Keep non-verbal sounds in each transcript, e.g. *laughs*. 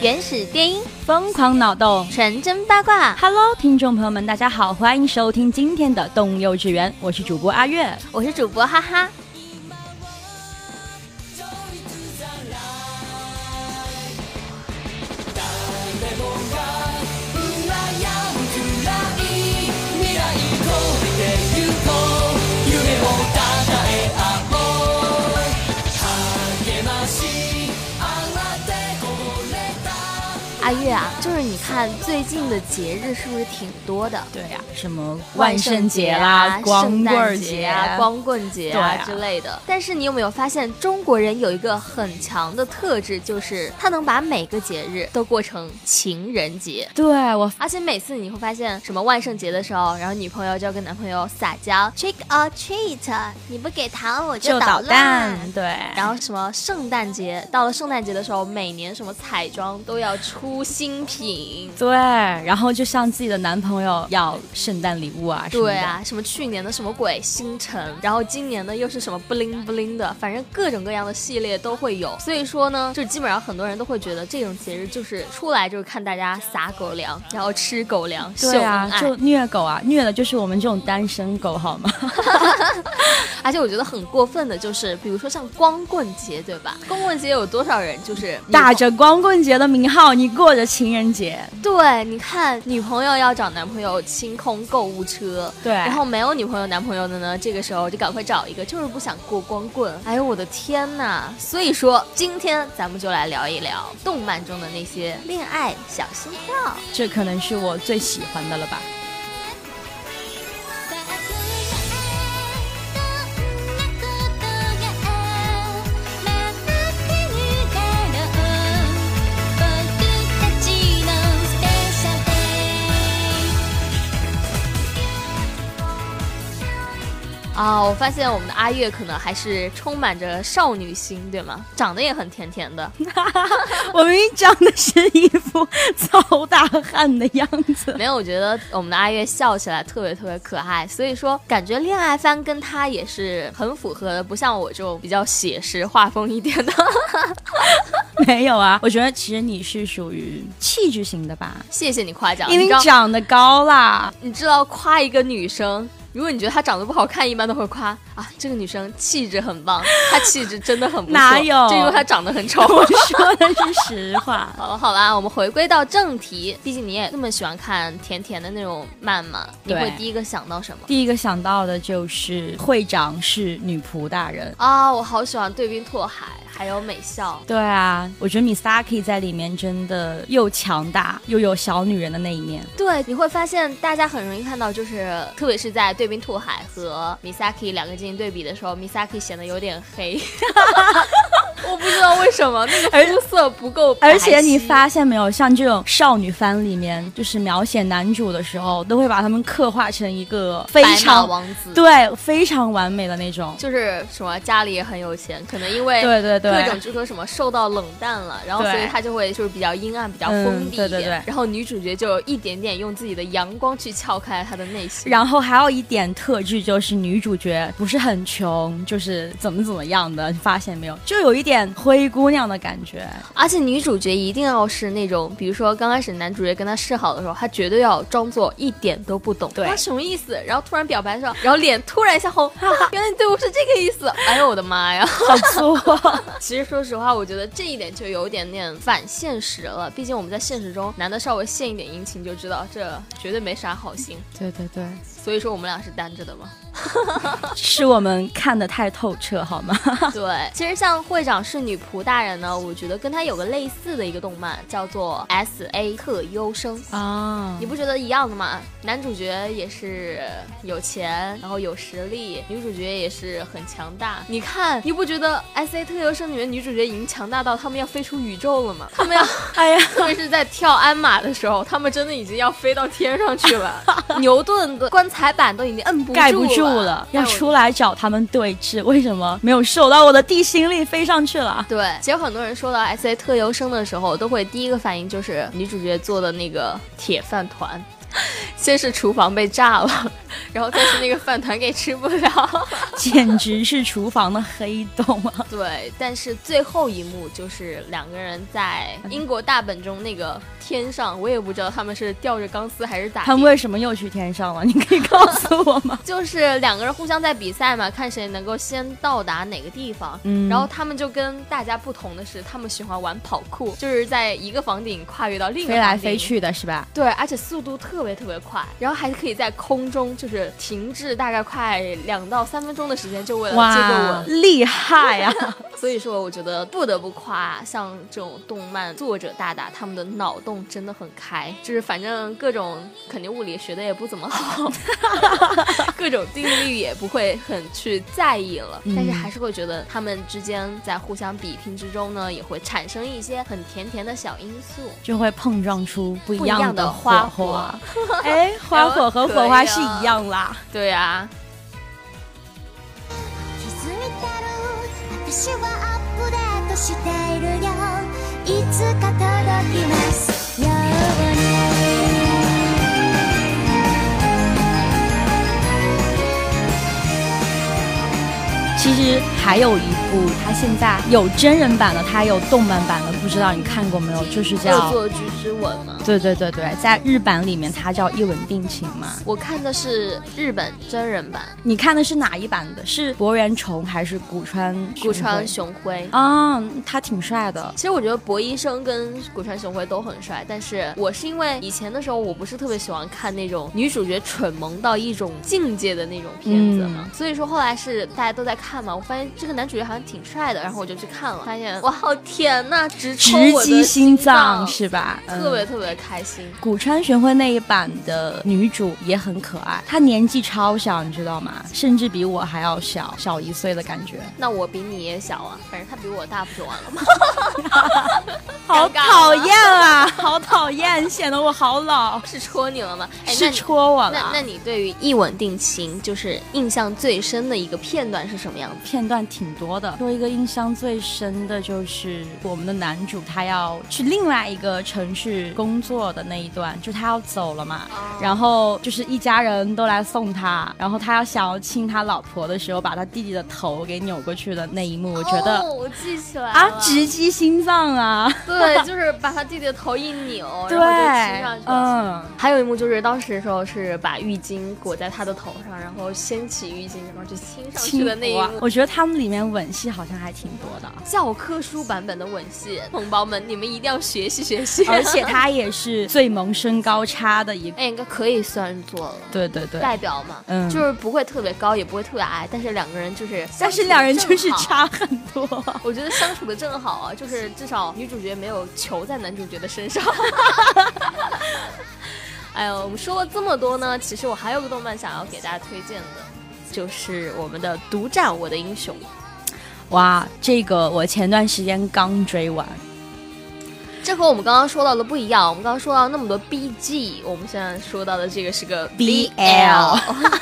原始电音，疯狂脑洞，纯真八卦。Hello，听众朋友们，大家好，欢迎收听今天的动物幼稚园，我是主播阿月，我是主播哈哈。阿月啊，就是你看最近的节日是不是挺多的？对呀，什么万圣节啦、光棍节啊、光棍节啊之类的。但是你有没有发现，中国人有一个很强的特质，就是他能把每个节日都过成情人节。对我，而且每次你会发现，什么万圣节的时候，然后女朋友就要跟男朋友撒娇，trick or treat，你不给糖我就捣蛋。对，然后什么圣诞节，到了圣诞节的时候，每年什么彩妆都要出。新品对，然后就向自己的男朋友要圣诞礼物啊，对啊，什么去年的什么鬼星辰，然后今年呢又是什么不灵不灵的，反正各种各样的系列都会有。所以说呢，就基本上很多人都会觉得这种节日就是出来就是看大家撒狗粮，然后吃狗粮，对啊，就虐狗啊，虐的就是我们这种单身狗，好吗？*laughs* 而且我觉得很过分的就是，比如说像光棍节，对吧？光棍节有多少人就是 *laughs* 打着光棍节的名号，你过着情人节？对，你看女朋友要找男朋友清空购物车，对，然后没有女朋友男朋友的呢，这个时候就赶快找一个，就是不想过光棍。哎呦我的天呐！所以说今天咱们就来聊一聊动漫中的那些恋爱小心跳，这可能是我最喜欢的了吧。啊，我发现我们的阿月可能还是充满着少女心，对吗？长得也很甜甜的。*laughs* 我明明长得是一副糙大汉的样子。没有，我觉得我们的阿月笑起来特别特别可爱，所以说感觉恋爱番跟她也是很符合的，不像我这种比较写实画风一点的。*laughs* 没有啊，我觉得其实你是属于气质型的吧。谢谢你夸奖，因为你长得高啦。你知道夸一个女生。如果你觉得她长得不好看，一般都会夸啊，这个女生气质很棒，*laughs* 她气质真的很不错。哪有？就因为她长得很丑。*laughs* 我说的是实话。*laughs* 好了好了，我们回归到正题，毕竟你也那么喜欢看甜甜的那种漫嘛，你会第一个想到什么？第一个想到的就是会长是女仆大人啊，我好喜欢对冰拓海。还有美笑，对啊，我觉得 Misaki 在里面真的又强大又有小女人的那一面。对，你会发现大家很容易看到，就是特别是在对冰兔海和 Misaki 两个进行对比的时候，Misaki 显得有点黑。*laughs* 我不知道为什么那个肤色不够，而且你发现没有，像这种少女番里面，就是描写男主的时候，都会把他们刻画成一个非常王子，对，非常完美的那种，就是什么家里也很有钱，可能因为对对对，各种就说什么受到冷淡了，然后所以他就会就是比较阴暗，比较封闭，对对对，然后女主角就一点点用自己的阳光去撬开他的内心，然后还有一点特质就是女主角不是很穷，就是怎么怎么样的，你发现没有，就有一点。点灰姑娘的感觉。而且女主角一定要是那种，比如说刚开始男主角跟她示好的时候，她绝对要装作一点都不懂，对她什么意思？然后突然表白的时候，然后脸突然一下红，哈哈，原来你对我是这个意思。哎呦我的妈呀！好粗、啊，*laughs* 其实说实话，我觉得这一点就有点点反现实了。毕竟我们在现实中，男的稍微献一点殷勤就知道这绝对没啥好心。对对对，所以说我们俩是单着的嘛。*laughs* 是我们看得太透彻，好吗？*laughs* 对，其实像会长是女仆大人呢，我觉得跟他有个类似的一个动漫，叫做 S A 特优生。啊你不觉得一样的吗？男主角也是有钱，然后有实力，女主角也是很强大。你看，你不觉得《S A 特优生》里面女主角已经强大到他们要飞出宇宙了吗？*laughs* 他们要，哎呀，特别是在跳鞍马的时候，他们真的已经要飞到天上去了。牛顿的棺材板都已经摁不住盖不住了了，，要出来找他们对峙，为什么没有受到我的地心力飞上去了？对，其实很多人说到 S A 特优生的时候，都会第一个反应就是女主角做的那个铁饭团。*laughs* 先是厨房被炸了，*laughs* 然后再是那个饭团给吃不了。*laughs* 简直是厨房的黑洞啊！对，但是最后一幕就是两个人在英国大本钟那个天上，我也不知道他们是吊着钢丝还是咋。他们为什么又去天上了？你可以告诉我吗？就是两个人互相在比赛嘛，看谁能够先到达哪个地方。嗯然后他们就跟大家不同的是，他们喜欢玩跑酷，就是在一个房顶跨越到另一个飞来飞。去的是吧？对，而且速度特别特别快，然后还可以在空中就是停滞大概快两到三分钟的时间，就为了接个哇，吻。厉害啊！*laughs* 所以说，我觉得不得不夸像这种动漫作者大大，他们的脑洞真的很开，就是反正各种肯定物理学的也不怎么好，*laughs* 各种定律也不会很去在意了，嗯但是还是会觉得他们之间在互相比拼之中呢，也会产生一些很甜甜的小因素。就会碰撞出不一样样的火花花。*laughs* 哎，花火和火花是一样啦。对啊，気づいたら私はアップデートしているよいつか届きますように其实 还有一部，它现在有真人版的，它也有动漫版的，不知道你看过没有？就是叫恶，作剧之吻吗。对对对对，在日版里面它叫一吻定情嘛。我看的是日本真人版，你看的是哪一版的？是博元崇还是古川？古川雄辉。啊，他挺帅的。其实我觉得博医生跟古川雄辉都很帅，但是我是因为以前的时候我不是特别喜欢看那种女主角蠢萌到一种境界的那种片子嘛，所以说后来是大家都在看嘛，我发现这个男主角好像挺帅的，然后我就去看了，发现哇好甜呐、直戳直击心脏脏是吧？特别嗯特别开心。古川玄辉那一版的女主也很可爱，她年纪超小，你知道吗？甚至比我还要小，小一岁的感觉。那我比你也小啊，反正他比我大不就完了吗？*laughs* 好尴尬了讨 *laughs* 厌啊！好讨厌，显得我好老。是戳你了吗？哎，是戳我了。那那你对于一吻定情就是印象最深的一个片段是什么样子？片段挺多的，说一个印象最深的就是我们的男主他要去另外一个城市工作的那一段，就他要走了嘛，然后就是一家人都来送他，然后他要想要亲他老婆的时候，把他弟弟的头给扭过去的那一幕，我觉得、哦、我记起来啊，直击心脏啊！对，*laughs* 就是把他弟弟的头一扭，对然后就亲上去了。嗯，还有一幕就是当时的时候是把浴巾裹在他的头上，然后掀起浴巾，然后就亲上去的那一幕。我觉得他们里面吻戏好像还挺多的。教科书版本的吻戏，同胞们，你们一定要学习学习。而且他也是最萌身高差的一个，*laughs* 哎，应该可以算作了。对对对，代表嘛，嗯就是不会特别高，也不会特别矮，但是两个人就是，但是两人就是。差很多。我觉得相处的正好啊，就是至少女主角没有求在男主角的身上。*laughs* 哎呦，我们说了这么多呢，其实我还有个动漫想要给大家推荐的，就是我们的《独占我的英雄》。哇，这个我前段时间刚追完，这和我们刚刚说到的不一样。我们刚刚说到那么多 BG，我们现在说到的这个是个 BL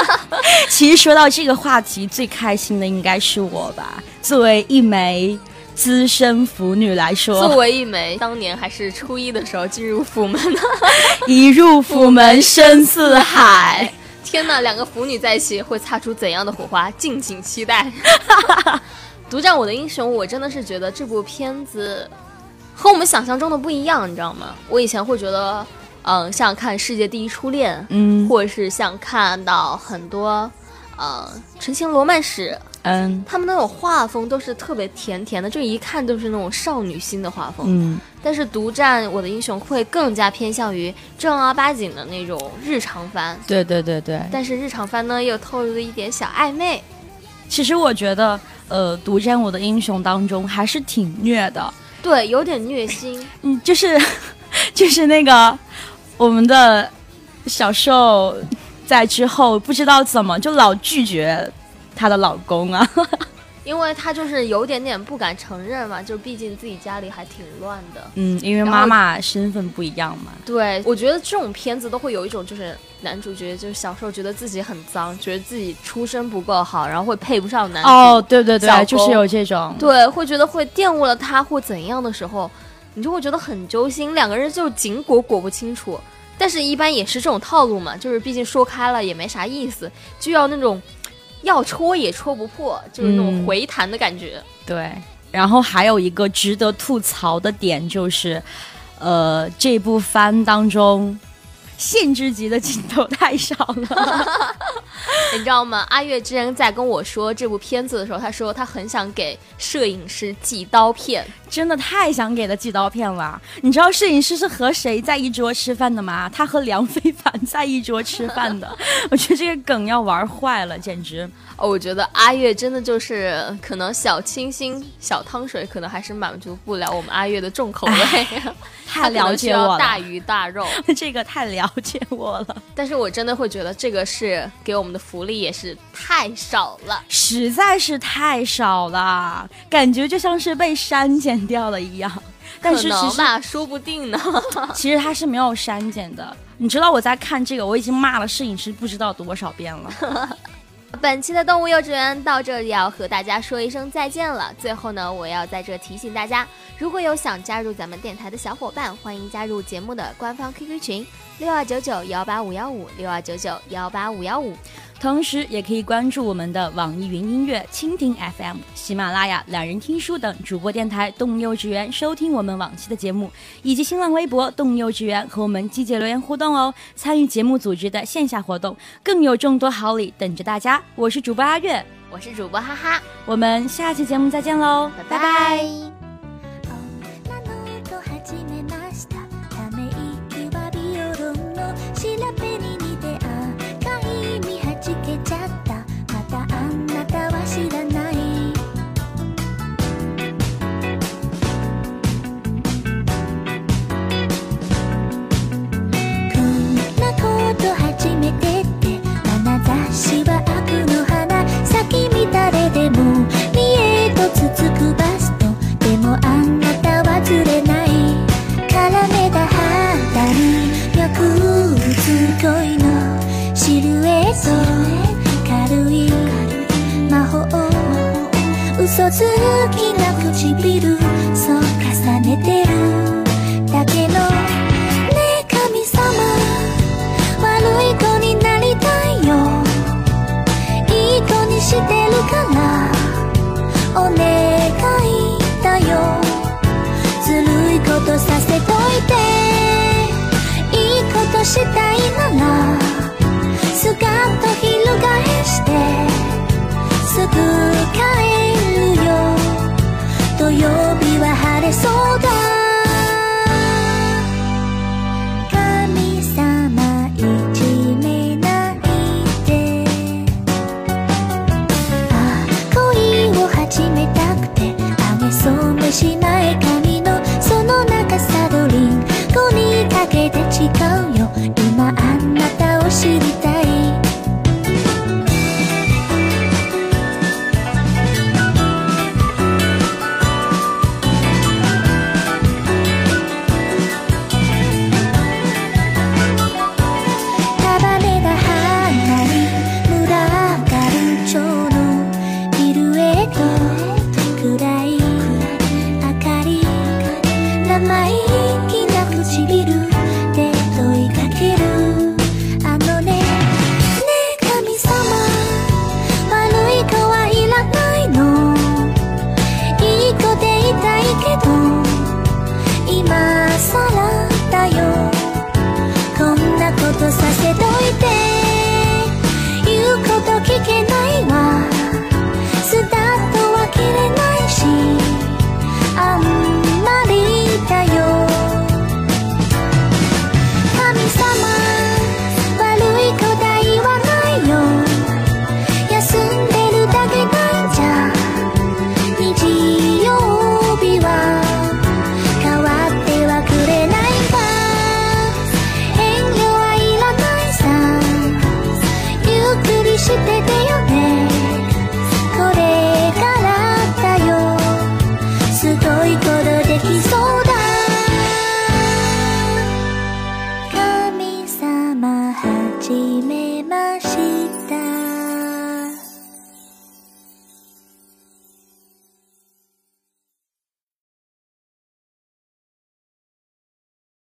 *laughs* 其实说到这个话题，最开心的应该是我吧。作为一枚资深腐女来说作，为一枚当年还是初一的时候进入府门的，*laughs* 一入府门深似海。*laughs* 天呐，两个腐女在一起会擦出怎样的火花？敬请期待。*laughs* 独占我的英雄，我真的是觉得这部片子和我们想象中的不一样，你知道吗？我以前会觉得，嗯，像看《世界第一初恋》，嗯或者是像看到很多，呃，《纯情罗曼史》，嗯他们那种画风都是特别甜甜的，就一看就是那种少女心的画风。嗯，但是独占我的英雄会更加偏向于正儿八经的那种日常番，对对对对。但是日常番呢又透露了一点小暧昧。其实我觉得，呃，独占我的英雄当中还是挺虐的，对，有点虐心。嗯，就是 *laughs* 就是那个我们的小受在之后不知道怎么就老拒绝她的老公啊，*laughs* 因为她就是有点点不敢承认嘛，就毕竟自己家里还挺乱的。嗯，因为妈妈身份不一样嘛，对，我觉得这种片子都会有一种，就是男主角就是小时候觉得自己很脏，觉得自己出身不够好，然后会配不上男主。哦，对对对，就是有这种，对，会觉得会玷污了他或怎样的时候，你就会觉得很揪心，两个人就紧裹裹不清楚。但是，一般也是这种套路嘛，就是毕竟说开了也没啥意思，就要那种要戳也戳不破，就是那种嗯回弹的感觉。对，然后还有一个值得吐槽的点就是，呃，这部番当中限制级的镜头太少了。*laughs* 你知道吗？阿月之前在跟我说这部片子的时候，他说他很想给摄影师寄刀片。真的太想给他寄刀片了。你知道摄影师是和谁在一桌吃饭的吗？他和梁非凡在一桌吃饭的。*laughs* 我觉得这个梗要玩坏了，简直。哦，我觉得阿月真的就是可能小清新、小汤水，可能还是满足不了我们阿月的重口味。*laughs* 太了解我了，大鱼大肉。*laughs* 这个太了解我了，但是我真的会觉得这个是给我们的福利也是太少了。实在是太少了，感觉就像是被删减掉了一样。但可是其实说不定呢。*laughs* 其实它是没有删减的。你知道我在看这个，我已经骂了摄影师不知道多少遍了。*laughs* 本期的动物幼稚园到这里要和大家说一声再见了。最后呢，我要在这提醒大家，如果有想加入咱们电台的小伙伴，欢迎加入节目的官方 QQ 群六二九九幺八五幺五六二九九幺八五幺五。同时，也可以关注我们的网易云音乐、蜻蜓 FM、喜马拉雅、懒人听书等主播电台“动物幼稚园”，收听我们往期的节目，以及新浪微博“动物幼稚园”和我们积极留言互动哦。参与节目组织的线下活动，更有众多好礼等着大家。我是主播阿月，我是主播哈哈，我们下期节目再见喽，拜拜女のと始めましたため息はビオロンの調べに似て 期待。